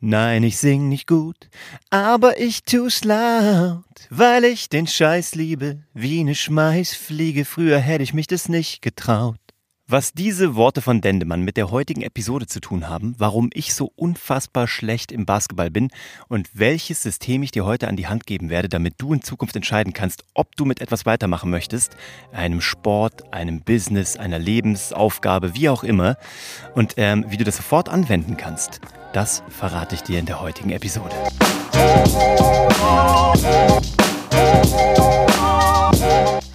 Nein, ich sing nicht gut, aber ich tu's laut, weil ich den Scheiß liebe, wie ne Schmeißfliege. Früher hätte ich mich das nicht getraut. Was diese Worte von Dendemann mit der heutigen Episode zu tun haben, warum ich so unfassbar schlecht im Basketball bin und welches System ich dir heute an die Hand geben werde, damit du in Zukunft entscheiden kannst, ob du mit etwas weitermachen möchtest, einem Sport, einem Business, einer Lebensaufgabe, wie auch immer, und ähm, wie du das sofort anwenden kannst, das verrate ich dir in der heutigen Episode.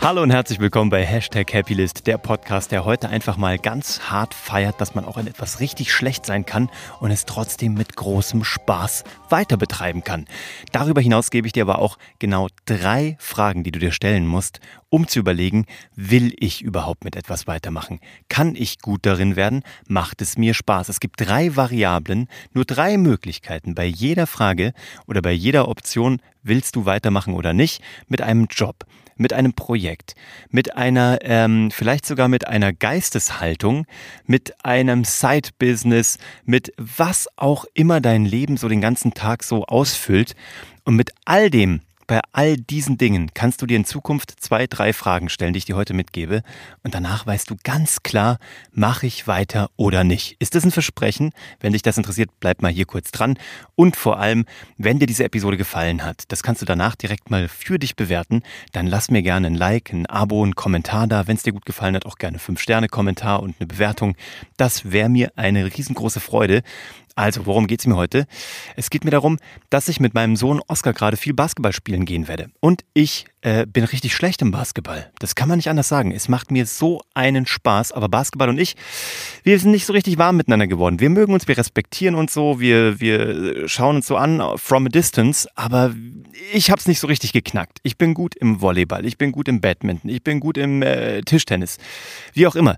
Hallo und herzlich willkommen bei Hashtag Happylist, der Podcast, der heute einfach mal ganz hart feiert, dass man auch in etwas richtig schlecht sein kann und es trotzdem mit großem Spaß weiter betreiben kann. Darüber hinaus gebe ich dir aber auch genau drei Fragen, die du dir stellen musst, um zu überlegen, will ich überhaupt mit etwas weitermachen? Kann ich gut darin werden? Macht es mir Spaß? Es gibt drei Variablen, nur drei Möglichkeiten bei jeder Frage oder bei jeder Option, willst du weitermachen oder nicht, mit einem Job mit einem Projekt, mit einer, ähm, vielleicht sogar mit einer Geisteshaltung, mit einem Side-Business, mit was auch immer dein Leben so den ganzen Tag so ausfüllt. Und mit all dem bei all diesen Dingen kannst du dir in Zukunft zwei, drei Fragen stellen, die ich dir heute mitgebe. Und danach weißt du ganz klar, mache ich weiter oder nicht. Ist das ein Versprechen? Wenn dich das interessiert, bleib mal hier kurz dran. Und vor allem, wenn dir diese Episode gefallen hat, das kannst du danach direkt mal für dich bewerten, dann lass mir gerne ein Like, ein Abo, ein Kommentar da. Wenn es dir gut gefallen hat, auch gerne 5-Sterne-Kommentar und eine Bewertung. Das wäre mir eine riesengroße Freude. Also, worum geht's mir heute? Es geht mir darum, dass ich mit meinem Sohn Oscar gerade viel Basketball spielen gehen werde. Und ich äh, bin richtig schlecht im Basketball. Das kann man nicht anders sagen. Es macht mir so einen Spaß. Aber Basketball und ich, wir sind nicht so richtig warm miteinander geworden. Wir mögen uns, wir respektieren uns so, wir, wir schauen uns so an from a distance. Aber ich hab's nicht so richtig geknackt. Ich bin gut im Volleyball, ich bin gut im Badminton, ich bin gut im äh, Tischtennis. Wie auch immer.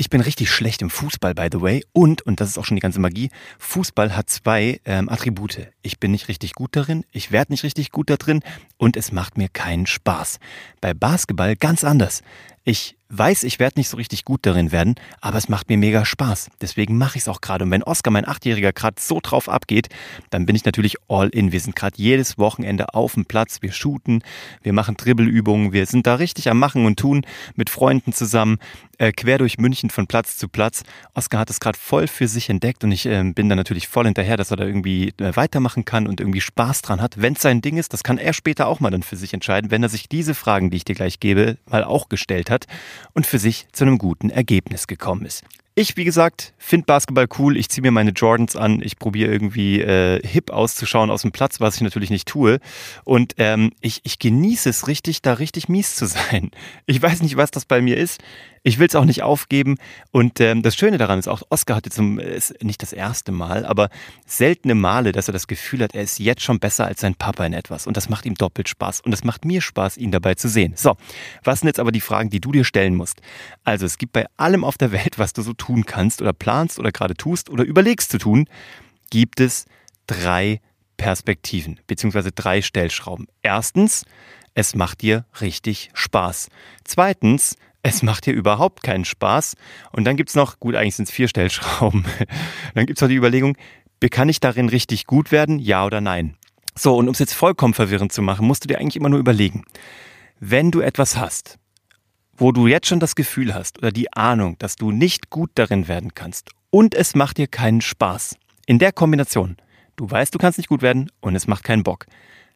Ich bin richtig schlecht im Fußball, by the way. Und, und das ist auch schon die ganze Magie, Fußball hat zwei ähm, Attribute. Ich bin nicht richtig gut darin, ich werde nicht richtig gut da drin und es macht mir keinen Spaß. Bei Basketball ganz anders. Ich weiß, ich werde nicht so richtig gut darin werden, aber es macht mir mega Spaß. Deswegen mache ich es auch gerade. Und wenn Oscar, mein Achtjähriger, gerade so drauf abgeht, dann bin ich natürlich all in. Wir sind gerade jedes Wochenende auf dem Platz, wir shooten, wir machen Dribbelübungen, wir sind da richtig am Machen und Tun mit Freunden zusammen, äh, quer durch München von Platz zu Platz. Oscar hat es gerade voll für sich entdeckt und ich äh, bin da natürlich voll hinterher, dass er da irgendwie äh, weitermachen kann und irgendwie Spaß dran hat. Wenn es sein Ding ist, das kann er später auch mal dann für sich entscheiden, wenn er sich diese Fragen, die ich dir gleich gebe, mal auch gestellt hat und für sich zu einem guten Ergebnis gekommen ist. Ich, wie gesagt, finde Basketball cool. Ich ziehe mir meine Jordans an. Ich probiere irgendwie äh, hip auszuschauen aus dem Platz, was ich natürlich nicht tue. Und ähm, ich, ich genieße es richtig, da richtig mies zu sein. Ich weiß nicht, was das bei mir ist. Ich will es auch nicht aufgeben. Und ähm, das Schöne daran ist auch, Oscar hatte zum, ist nicht das erste Mal, aber seltene Male, dass er das Gefühl hat, er ist jetzt schon besser als sein Papa in etwas. Und das macht ihm doppelt Spaß. Und es macht mir Spaß, ihn dabei zu sehen. So, was sind jetzt aber die Fragen, die du dir stellen musst? Also, es gibt bei allem auf der Welt, was du so tun kannst oder planst oder gerade tust oder überlegst zu tun, gibt es drei Perspektiven beziehungsweise drei Stellschrauben. Erstens, es macht dir richtig Spaß. Zweitens, es macht dir überhaupt keinen Spaß. Und dann gibt es noch, gut, eigentlich sind es vier Stellschrauben. dann gibt es noch die Überlegung, kann ich darin richtig gut werden, ja oder nein? So, und um es jetzt vollkommen verwirrend zu machen, musst du dir eigentlich immer nur überlegen, wenn du etwas hast, wo du jetzt schon das Gefühl hast oder die Ahnung, dass du nicht gut darin werden kannst. Und es macht dir keinen Spaß, in der Kombination, du weißt, du kannst nicht gut werden und es macht keinen Bock,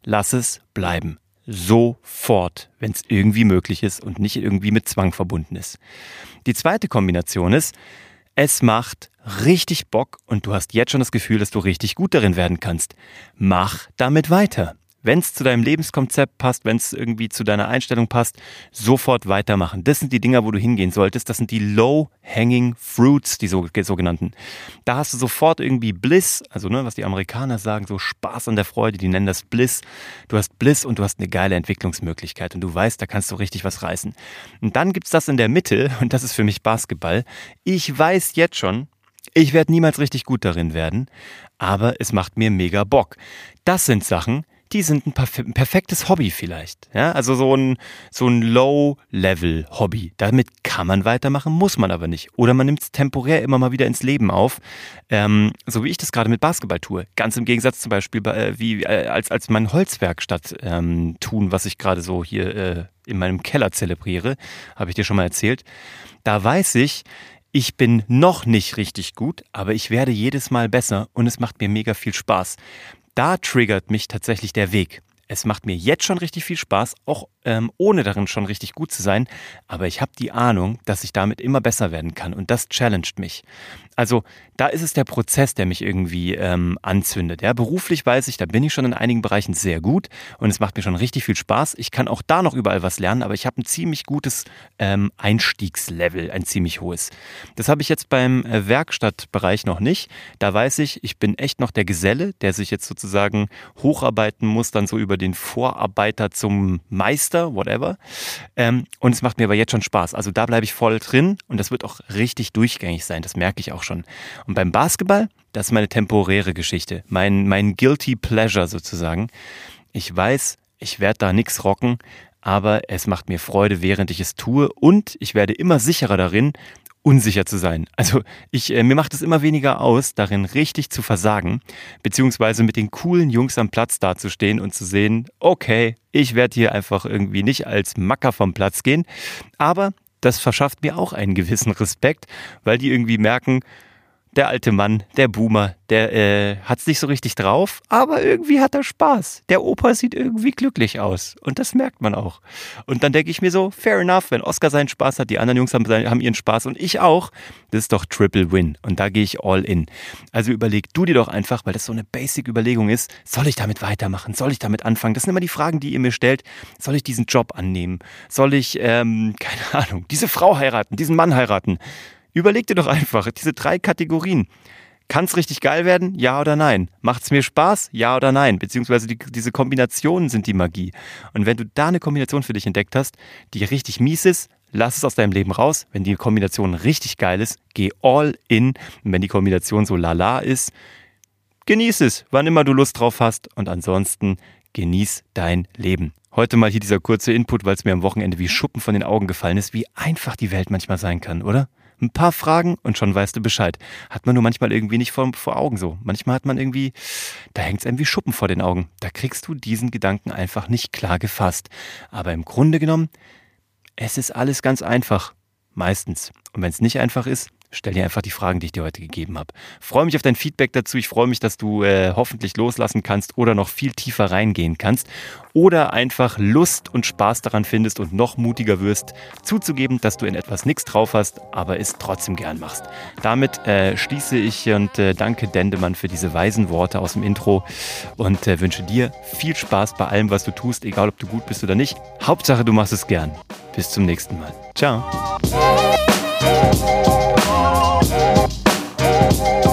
lass es bleiben. Sofort, wenn es irgendwie möglich ist und nicht irgendwie mit Zwang verbunden ist. Die zweite Kombination ist, es macht richtig Bock und du hast jetzt schon das Gefühl, dass du richtig gut darin werden kannst. Mach damit weiter wenn es zu deinem Lebenskonzept passt, wenn es irgendwie zu deiner Einstellung passt, sofort weitermachen. Das sind die Dinger, wo du hingehen solltest. Das sind die Low-Hanging Fruits, die sogenannten. Da hast du sofort irgendwie Bliss, also ne, was die Amerikaner sagen, so Spaß an der Freude, die nennen das Bliss. Du hast Bliss und du hast eine geile Entwicklungsmöglichkeit und du weißt, da kannst du richtig was reißen. Und dann gibt's das in der Mitte und das ist für mich Basketball. Ich weiß jetzt schon, ich werde niemals richtig gut darin werden, aber es macht mir mega Bock. Das sind Sachen, die sind ein, perfektes Hobby vielleicht. Ja, also so ein, so ein Low-Level-Hobby. Damit kann man weitermachen, muss man aber nicht. Oder man nimmt es temporär immer mal wieder ins Leben auf. Ähm, so wie ich das gerade mit Basketball tue. Ganz im Gegensatz zum Beispiel bei, äh, wie äh, als, als mein Holzwerkstatt ähm, tun, was ich gerade so hier äh, in meinem Keller zelebriere, habe ich dir schon mal erzählt. Da weiß ich, ich bin noch nicht richtig gut, aber ich werde jedes Mal besser und es macht mir mega viel Spaß. Da triggert mich tatsächlich der Weg. Es macht mir jetzt schon richtig viel Spaß, auch ähm, ohne darin schon richtig gut zu sein, aber ich habe die Ahnung, dass ich damit immer besser werden kann und das challenged mich. Also da ist es der Prozess, der mich irgendwie ähm, anzündet. Ja, beruflich weiß ich, da bin ich schon in einigen Bereichen sehr gut und es macht mir schon richtig viel Spaß. Ich kann auch da noch überall was lernen, aber ich habe ein ziemlich gutes ähm, Einstiegslevel, ein ziemlich hohes. Das habe ich jetzt beim äh, Werkstattbereich noch nicht. Da weiß ich, ich bin echt noch der Geselle, der sich jetzt sozusagen hocharbeiten muss, dann so über den Vorarbeiter zum Meister, whatever. Ähm, und es macht mir aber jetzt schon Spaß. Also da bleibe ich voll drin und das wird auch richtig durchgängig sein. Das merke ich auch schon. Und beim Basketball, das ist meine temporäre Geschichte, mein, mein guilty pleasure sozusagen. Ich weiß, ich werde da nichts rocken, aber es macht mir Freude, während ich es tue und ich werde immer sicherer darin, unsicher zu sein. Also ich, äh, mir macht es immer weniger aus, darin richtig zu versagen, beziehungsweise mit den coolen Jungs am Platz dazustehen und zu sehen, okay, ich werde hier einfach irgendwie nicht als Macker vom Platz gehen, aber das verschafft mir auch einen gewissen Respekt, weil die irgendwie merken, der alte Mann, der Boomer, der äh, hat es nicht so richtig drauf, aber irgendwie hat er Spaß. Der Opa sieht irgendwie glücklich aus und das merkt man auch. Und dann denke ich mir so, fair enough, wenn Oscar seinen Spaß hat, die anderen Jungs haben, haben ihren Spaß und ich auch, das ist doch Triple Win und da gehe ich all in. Also überleg du dir doch einfach, weil das so eine Basic-Überlegung ist, soll ich damit weitermachen, soll ich damit anfangen? Das sind immer die Fragen, die ihr mir stellt. Soll ich diesen Job annehmen? Soll ich, ähm, keine Ahnung, diese Frau heiraten, diesen Mann heiraten? Überleg dir doch einfach diese drei Kategorien. Kann es richtig geil werden? Ja oder nein? Macht es mir Spaß? Ja oder nein? Beziehungsweise die, diese Kombinationen sind die Magie. Und wenn du da eine Kombination für dich entdeckt hast, die richtig mies ist, lass es aus deinem Leben raus. Wenn die Kombination richtig geil ist, geh all in. Und wenn die Kombination so lala ist, genieß es, wann immer du Lust drauf hast. Und ansonsten genieß dein Leben. Heute mal hier dieser kurze Input, weil es mir am Wochenende wie Schuppen von den Augen gefallen ist, wie einfach die Welt manchmal sein kann, oder? Ein paar Fragen und schon weißt du Bescheid. Hat man nur manchmal irgendwie nicht vor, vor Augen so. Manchmal hat man irgendwie, da hängt es einem wie Schuppen vor den Augen. Da kriegst du diesen Gedanken einfach nicht klar gefasst. Aber im Grunde genommen, es ist alles ganz einfach. Meistens. Und wenn es nicht einfach ist, stell dir einfach die Fragen, die ich dir heute gegeben habe. Freue mich auf dein Feedback dazu. Ich freue mich, dass du äh, hoffentlich loslassen kannst oder noch viel tiefer reingehen kannst oder einfach Lust und Spaß daran findest und noch mutiger wirst, zuzugeben, dass du in etwas nichts drauf hast, aber es trotzdem gern machst. Damit äh, schließe ich und äh, danke Dendemann für diese weisen Worte aus dem Intro und äh, wünsche dir viel Spaß bei allem, was du tust, egal ob du gut bist oder nicht. Hauptsache, du machst es gern. Bis zum nächsten Mal. Ciao. Música